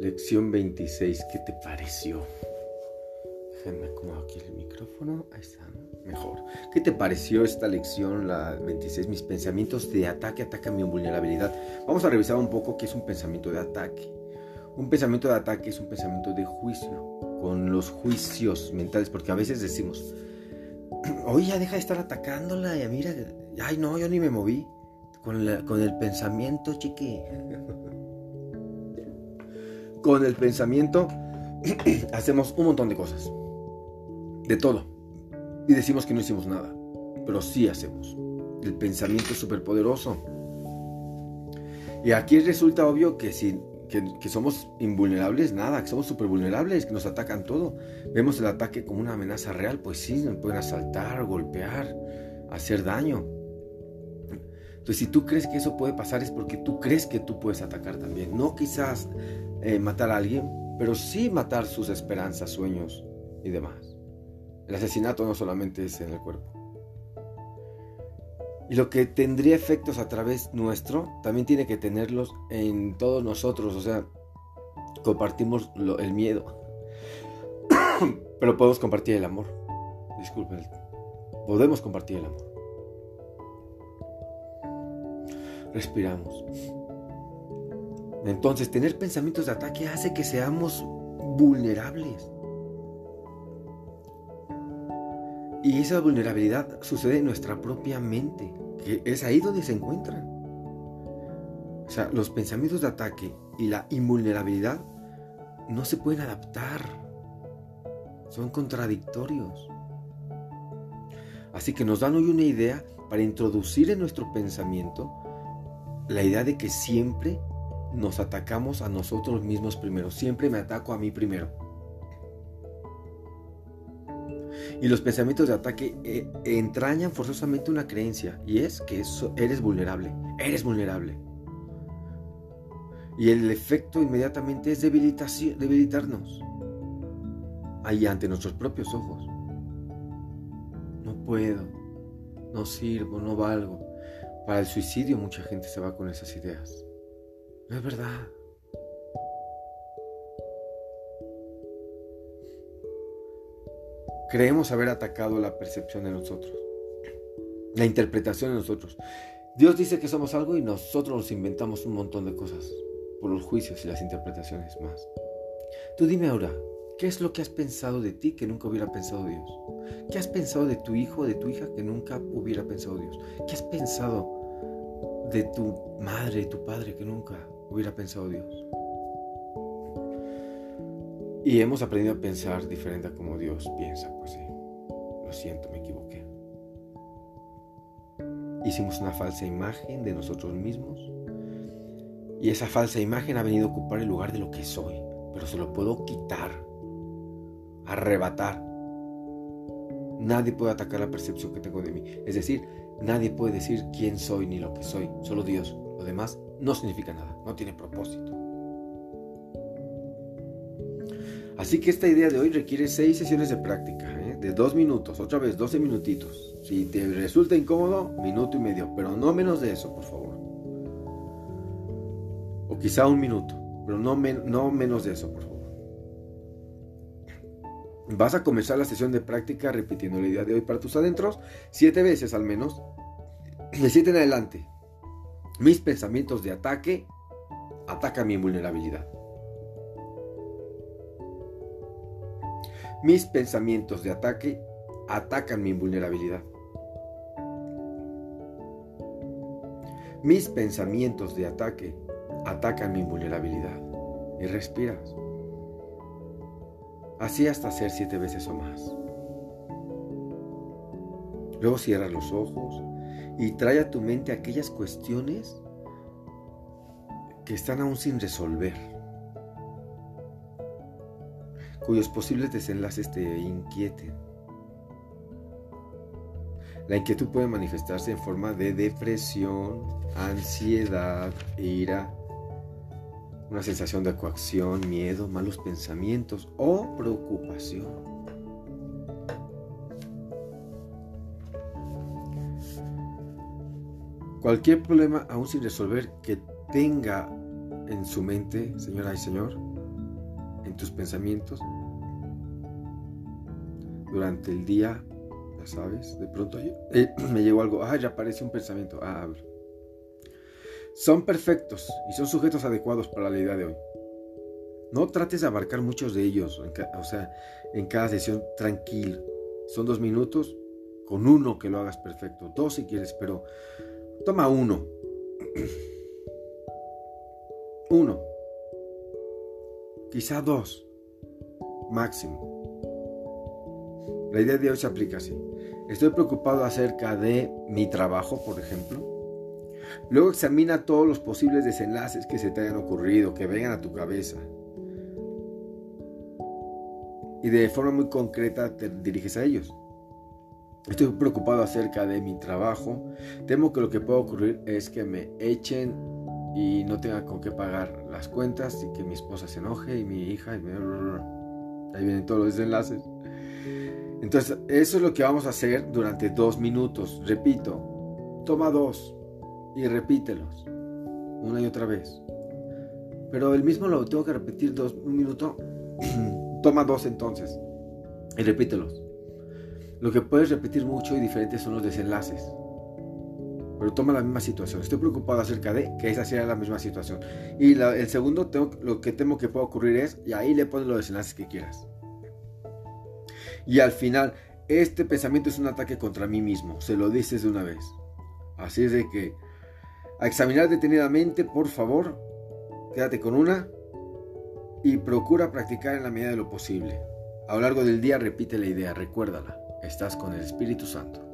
Lección 26, ¿qué te pareció? Déjame acomodar aquí el micrófono. Ahí está, mejor. ¿Qué te pareció esta lección, la 26? Mis pensamientos de ataque atacan mi vulnerabilidad. Vamos a revisar un poco qué es un pensamiento de ataque. Un pensamiento de ataque es un pensamiento de juicio, con los juicios mentales, porque a veces decimos, oye, ya deja de estar atacándola, y mira, ay no, yo ni me moví. Con, con el pensamiento, chiqui. con el pensamiento hacemos un montón de cosas. De todo. Y decimos que no hicimos nada. Pero sí hacemos. El pensamiento es súper poderoso. Y aquí resulta obvio que si que, somos invulnerables, nada, que somos súper vulnerables, que nos atacan todo. Vemos el ataque como una amenaza real, pues sí, nos pueden asaltar, golpear, hacer daño. Entonces, si tú crees que eso puede pasar es porque tú crees que tú puedes atacar también. No quizás eh, matar a alguien, pero sí matar sus esperanzas, sueños y demás. El asesinato no solamente es en el cuerpo. Y lo que tendría efectos a través nuestro, también tiene que tenerlos en todos nosotros. O sea, compartimos el miedo. pero podemos compartir el amor. Disculpen. Podemos compartir el amor. Respiramos. Entonces, tener pensamientos de ataque hace que seamos vulnerables. Y esa vulnerabilidad sucede en nuestra propia mente, que es ahí donde se encuentra. O sea, los pensamientos de ataque y la invulnerabilidad no se pueden adaptar. Son contradictorios. Así que nos dan hoy una idea para introducir en nuestro pensamiento la idea de que siempre nos atacamos a nosotros mismos primero. Siempre me ataco a mí primero. Y los pensamientos de ataque eh, entrañan forzosamente una creencia y es que eres vulnerable, eres vulnerable. Y el efecto inmediatamente es debilitarnos ahí ante nuestros propios ojos. No puedo, no sirvo, no valgo. Para el suicidio mucha gente se va con esas ideas. No es verdad. Creemos haber atacado la percepción de nosotros, la interpretación de nosotros. Dios dice que somos algo y nosotros nos inventamos un montón de cosas por los juicios y las interpretaciones más. Tú dime ahora, ¿qué es lo que has pensado de ti que nunca hubiera pensado Dios? ¿Qué has pensado de tu hijo o de tu hija que nunca hubiera pensado Dios? ¿Qué has pensado de tu madre y tu padre que nunca hubiera pensado Dios. Y hemos aprendido a pensar diferente a como Dios piensa, pues sí. Lo siento, me equivoqué. Hicimos una falsa imagen de nosotros mismos. Y esa falsa imagen ha venido a ocupar el lugar de lo que soy. Pero se lo puedo quitar, arrebatar. Nadie puede atacar la percepción que tengo de mí. Es decir, nadie puede decir quién soy ni lo que soy. Solo Dios. Lo demás no significa nada, no tiene propósito. Así que esta idea de hoy requiere seis sesiones de práctica, ¿eh? de dos minutos, otra vez 12 minutitos. Si te resulta incómodo, minuto y medio, pero no menos de eso, por favor. O quizá un minuto, pero no, no menos de eso, por favor. Vas a comenzar la sesión de práctica repitiendo la idea de hoy para tus adentros siete veces al menos, de siete en adelante. Mis pensamientos de ataque atacan mi vulnerabilidad. Mis pensamientos de ataque atacan mi vulnerabilidad. Mis pensamientos de ataque atacan mi vulnerabilidad. Y respiras. Así hasta hacer siete veces o más. Luego cierras los ojos y trae a tu mente aquellas cuestiones que están aún sin resolver, cuyos posibles desenlaces te inquieten. La inquietud puede manifestarse en forma de depresión, ansiedad, ira, una sensación de coacción, miedo, malos pensamientos o preocupación. Cualquier problema aún sin resolver que tenga en su mente, señora y señor, en tus pensamientos durante el día, ya sabes, de pronto eh, me llegó algo, ah, ya aparece un pensamiento, ah, Son perfectos y son sujetos adecuados para la idea de hoy. No trates de abarcar muchos de ellos, o sea, en cada sesión tranquilo. Son dos minutos, con uno que lo hagas perfecto, dos si quieres, pero toma uno. uno. Quizá dos. Máximo. La idea de hoy se aplica así. Estoy preocupado acerca de mi trabajo, por ejemplo. Luego examina todos los posibles desenlaces que se te hayan ocurrido, que vengan a tu cabeza. Y de forma muy concreta te diriges a ellos. Estoy preocupado acerca de mi trabajo. Temo que lo que pueda ocurrir es que me echen y no tenga con qué pagar las cuentas y que mi esposa se enoje y mi hija y Ahí vienen todos los desenlaces. Entonces, eso es lo que vamos a hacer durante dos minutos. Repito, toma dos y repítelos una y otra vez. Pero el mismo lo tengo que repetir dos, un minuto. toma dos entonces y repítelos. Lo que puedes repetir mucho y diferente son los desenlaces. Pero toma la misma situación. Estoy preocupado acerca de que esa sea la misma situación. Y el segundo, tengo, lo que temo que pueda ocurrir es, y ahí le pones los desenlaces que quieras. Y al final, este pensamiento es un ataque contra mí mismo, se lo dices de una vez. Así es de que, a examinar detenidamente, por favor, quédate con una y procura practicar en la medida de lo posible. A lo largo del día repite la idea, recuérdala, estás con el Espíritu Santo.